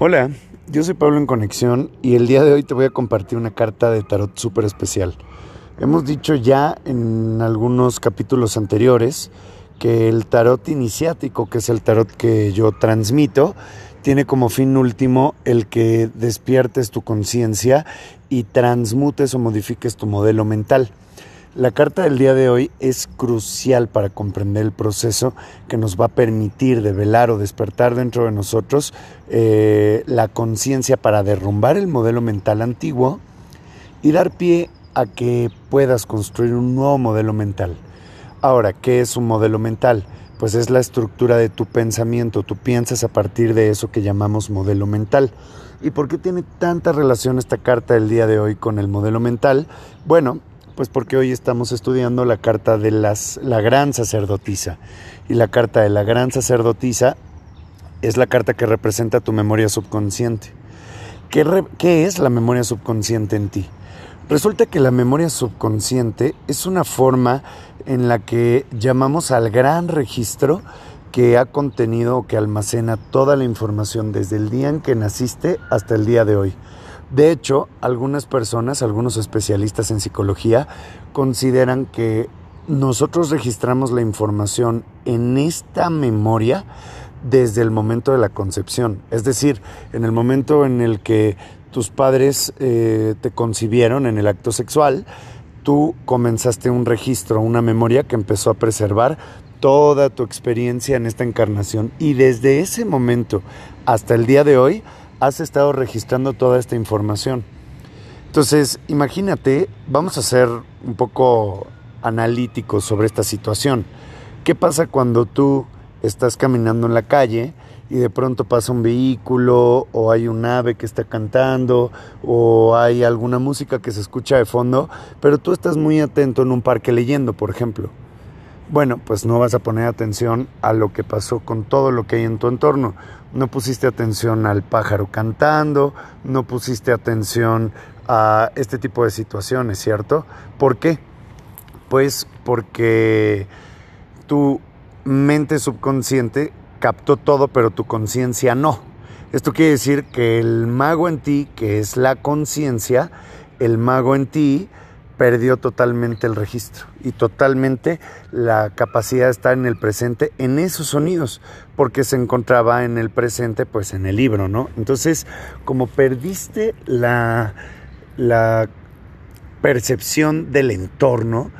Hola, yo soy Pablo en Conexión y el día de hoy te voy a compartir una carta de tarot súper especial. Hemos dicho ya en algunos capítulos anteriores que el tarot iniciático, que es el tarot que yo transmito, tiene como fin último el que despiertes tu conciencia y transmutes o modifiques tu modelo mental. La carta del día de hoy es crucial para comprender el proceso que nos va a permitir develar o despertar dentro de nosotros eh, la conciencia para derrumbar el modelo mental antiguo y dar pie a que puedas construir un nuevo modelo mental. Ahora, ¿qué es un modelo mental? Pues es la estructura de tu pensamiento. Tú piensas a partir de eso que llamamos modelo mental. ¿Y por qué tiene tanta relación esta carta del día de hoy con el modelo mental? Bueno, pues porque hoy estamos estudiando la carta de las, la gran sacerdotisa. Y la carta de la gran sacerdotisa es la carta que representa tu memoria subconsciente. ¿Qué, ¿Qué, es la memoria subconsciente en ti? Resulta que la memoria subconsciente es una forma en la que llamamos al gran registro que ha contenido o que almacena toda la información desde el día en que naciste hasta el día de hoy. De hecho, algunas personas, algunos especialistas en psicología, consideran que nosotros registramos la información en esta memoria desde el momento de la concepción. Es decir, en el momento en el que tus padres eh, te concibieron en el acto sexual, tú comenzaste un registro, una memoria que empezó a preservar toda tu experiencia en esta encarnación. Y desde ese momento hasta el día de hoy, has estado registrando toda esta información. Entonces, imagínate, vamos a ser un poco analíticos sobre esta situación. ¿Qué pasa cuando tú estás caminando en la calle y de pronto pasa un vehículo o hay un ave que está cantando o hay alguna música que se escucha de fondo, pero tú estás muy atento en un parque leyendo, por ejemplo? Bueno, pues no vas a poner atención a lo que pasó con todo lo que hay en tu entorno. No pusiste atención al pájaro cantando, no pusiste atención a este tipo de situaciones, ¿cierto? ¿Por qué? Pues porque tu mente subconsciente captó todo, pero tu conciencia no. Esto quiere decir que el mago en ti, que es la conciencia, el mago en ti, perdió totalmente el registro y totalmente la capacidad de estar en el presente en esos sonidos, porque se encontraba en el presente, pues en el libro, ¿no? Entonces, como perdiste la, la percepción del entorno,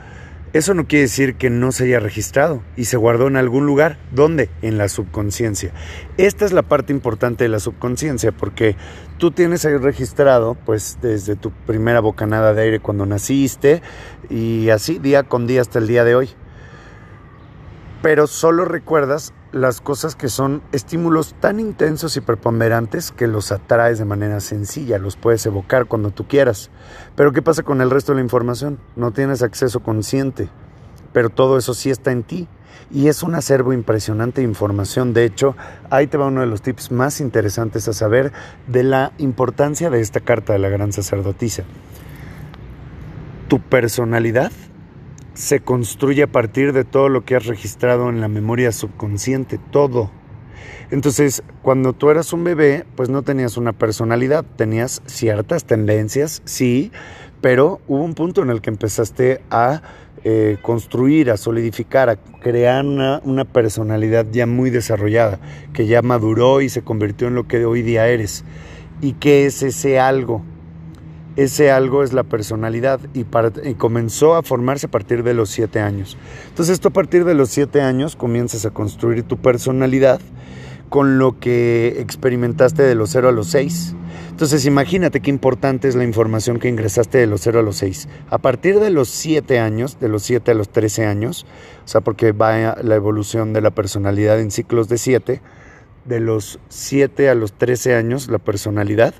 eso no quiere decir que no se haya registrado y se guardó en algún lugar. ¿Dónde? En la subconsciencia. Esta es la parte importante de la subconsciencia porque tú tienes ahí registrado pues desde tu primera bocanada de aire cuando naciste y así día con día hasta el día de hoy. Pero solo recuerdas las cosas que son estímulos tan intensos y preponderantes que los atraes de manera sencilla, los puedes evocar cuando tú quieras. Pero ¿qué pasa con el resto de la información? No tienes acceso consciente, pero todo eso sí está en ti. Y es un acervo impresionante de información. De hecho, ahí te va uno de los tips más interesantes a saber de la importancia de esta carta de la gran sacerdotisa. Tu personalidad se construye a partir de todo lo que has registrado en la memoria subconsciente, todo. Entonces, cuando tú eras un bebé, pues no tenías una personalidad, tenías ciertas tendencias, sí, pero hubo un punto en el que empezaste a eh, construir, a solidificar, a crear una, una personalidad ya muy desarrollada, que ya maduró y se convirtió en lo que hoy día eres. ¿Y qué es ese algo? Ese algo es la personalidad y, comenzó a formarse a partir de los siete años. Entonces tú a partir de los siete años comienzas a construir tu personalidad con lo que experimentaste de los cero a los seis. Entonces imagínate qué importante es la información que ingresaste de los cero a los seis. A partir de los siete años, de los siete a los trece años, o sea, porque va la evolución de la personalidad en ciclos de siete, de los siete a los trece años la personalidad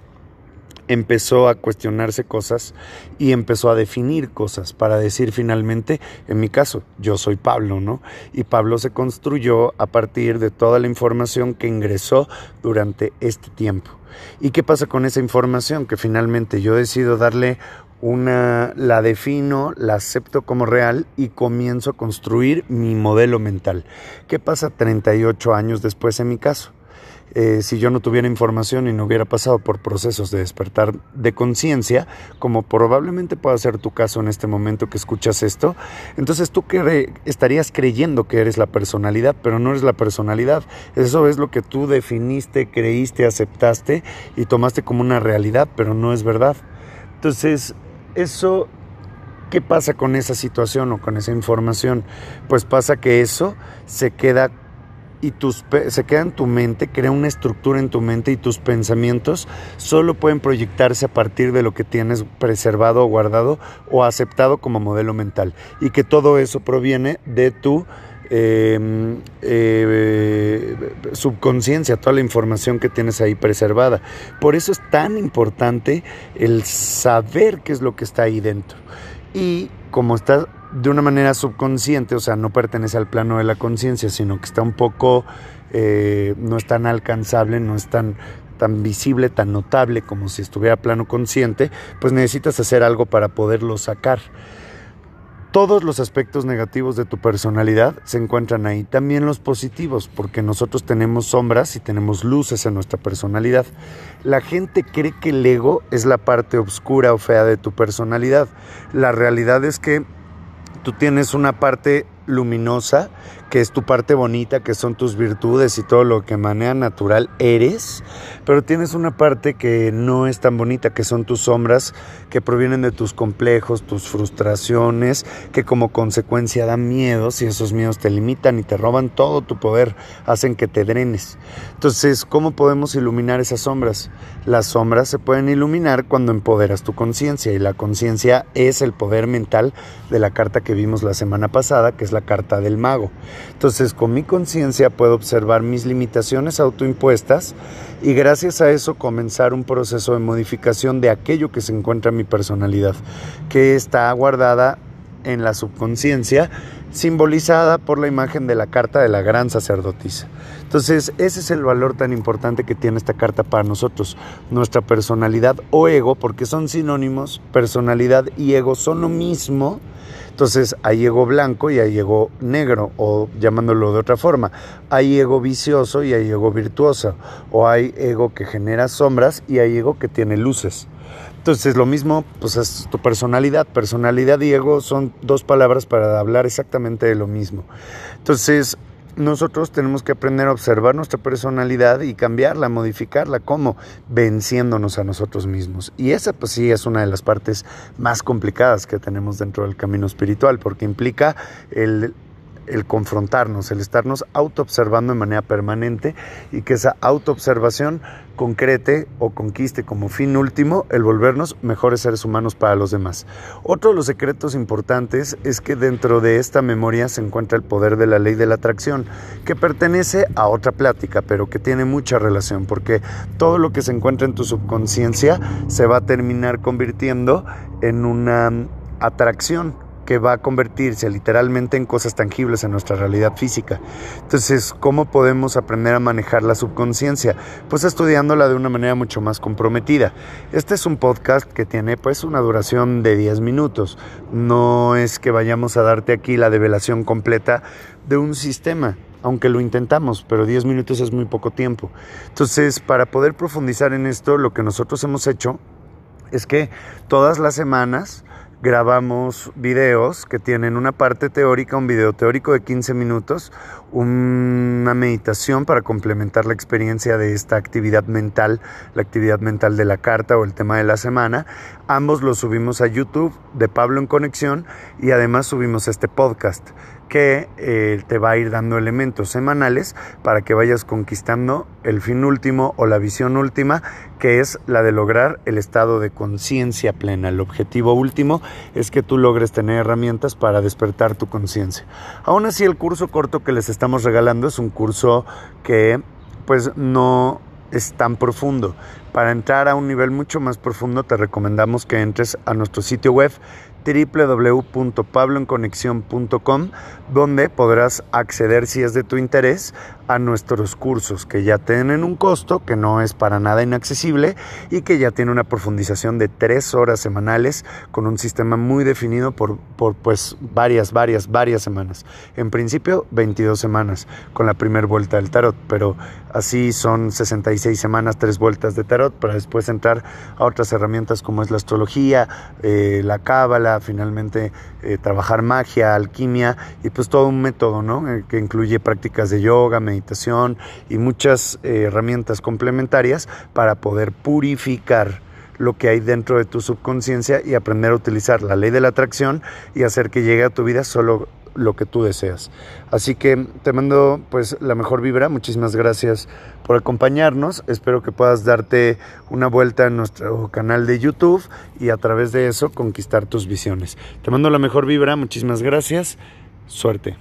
empezó a cuestionarse cosas y empezó a definir cosas para decir finalmente, en mi caso, yo soy Pablo, ¿no? Y Pablo se construyó a partir de toda la información que ingresó durante este tiempo. ¿Y qué pasa con esa información? Que finalmente yo decido darle una, la defino, la acepto como real y comienzo a construir mi modelo mental. ¿Qué pasa 38 años después en mi caso? Eh, si yo no tuviera información y no hubiera pasado por procesos de despertar de conciencia, como probablemente pueda ser tu caso en este momento que escuchas esto, entonces tú estarías creyendo que eres la personalidad, pero no eres la personalidad. Eso es lo que tú definiste, creíste, aceptaste y tomaste como una realidad, pero no es verdad. Entonces, eso ¿Qué pasa con esa situación o con esa información? Pues pasa que eso se queda y tus, se queda en tu mente, crea una estructura en tu mente y tus pensamientos solo pueden proyectarse a partir de lo que tienes preservado o guardado o aceptado como modelo mental. Y que todo eso proviene de tu em, eh, subconsciencia, toda la información que tienes ahí preservada. Por eso es tan importante el saber qué es lo que está ahí dentro. Y como está de una manera subconsciente, o sea, no pertenece al plano de la conciencia, sino que está un poco, eh, no es tan alcanzable, no es tan, tan visible, tan notable como si estuviera plano consciente, pues necesitas hacer algo para poderlo sacar. Todos los aspectos negativos de tu personalidad se encuentran ahí, también los positivos, porque nosotros tenemos sombras y tenemos luces en nuestra personalidad. La gente cree que el ego es la parte oscura o fea de tu personalidad. La realidad es que tú tienes una parte luminosa, que es tu parte bonita, que son tus virtudes y todo lo que manera natural eres, pero tienes una parte que no es tan bonita, que son tus sombras, que provienen de tus complejos, tus frustraciones, que como consecuencia dan miedos y esos miedos te limitan y te roban todo tu poder, hacen que te drenes. Entonces, ¿cómo podemos iluminar esas sombras? Las sombras se pueden iluminar cuando empoderas tu conciencia y la conciencia es el poder mental de la carta que vimos la semana pasada, que es la carta del mago. Entonces, con mi conciencia puedo observar mis limitaciones autoimpuestas y gracias a eso comenzar un proceso de modificación de aquello que se encuentra en mi personalidad, que está guardada en la subconsciencia, simbolizada por la imagen de la carta de la gran sacerdotisa. Entonces, ese es el valor tan importante que tiene esta carta para nosotros, nuestra personalidad o ego, porque son sinónimos, personalidad y ego son lo mismo, entonces hay ego blanco y hay ego negro, o llamándolo de otra forma, hay ego vicioso y hay ego virtuoso, o hay ego que genera sombras y hay ego que tiene luces. Entonces lo mismo, pues es tu personalidad. Personalidad y ego son dos palabras para hablar exactamente de lo mismo. Entonces nosotros tenemos que aprender a observar nuestra personalidad y cambiarla, modificarla, ¿cómo? Venciéndonos a nosotros mismos. Y esa pues sí es una de las partes más complicadas que tenemos dentro del camino espiritual, porque implica el el confrontarnos, el estarnos autoobservando de manera permanente y que esa autoobservación concrete o conquiste como fin último el volvernos mejores seres humanos para los demás. Otro de los secretos importantes es que dentro de esta memoria se encuentra el poder de la ley de la atracción, que pertenece a otra plática, pero que tiene mucha relación, porque todo lo que se encuentra en tu subconsciencia se va a terminar convirtiendo en una atracción que va a convertirse literalmente en cosas tangibles en nuestra realidad física. Entonces, ¿cómo podemos aprender a manejar la subconsciencia? Pues estudiándola de una manera mucho más comprometida. Este es un podcast que tiene pues una duración de 10 minutos. No es que vayamos a darte aquí la develación completa de un sistema aunque lo intentamos, pero 10 minutos es muy poco tiempo. Entonces, para poder profundizar en esto, lo que nosotros hemos hecho es que todas las semanas grabamos videos que tienen una parte teórica, un video teórico de 15 minutos, una meditación para complementar la experiencia de esta actividad mental, la actividad mental de la carta o el tema de la semana. Ambos los subimos a YouTube de Pablo en Conexión y además subimos este podcast que eh, te va a ir dando elementos semanales para que vayas conquistando el fin último o la visión última, que es la de lograr el estado de conciencia plena. El objetivo último es que tú logres tener herramientas para despertar tu conciencia. Aún así, el curso corto que les estamos regalando es un curso que pues no es tan profundo. Para entrar a un nivel mucho más profundo te recomendamos que entres a nuestro sitio web www.pabloenconexión.com, donde podrás acceder, si es de tu interés, a nuestros cursos que ya tienen un costo que no es para nada inaccesible y que ya tiene una profundización de tres horas semanales con un sistema muy definido por, por pues varias, varias, varias semanas. En principio 22 semanas con la primera vuelta del tarot, pero así son 66 semanas, tres vueltas de tarot para después entrar a otras herramientas como es la astrología, eh, la cábala, finalmente eh, trabajar magia, alquimia y pues todo un método, ¿no? Eh, que incluye prácticas de yoga, meditación y muchas eh, herramientas complementarias para poder purificar lo que hay dentro de tu subconsciencia y aprender a utilizar la ley de la atracción y hacer que llegue a tu vida solo lo que tú deseas. Así que te mando pues la mejor vibra, muchísimas gracias por acompañarnos, espero que puedas darte una vuelta en nuestro canal de YouTube y a través de eso conquistar tus visiones. Te mando la mejor vibra, muchísimas gracias, suerte.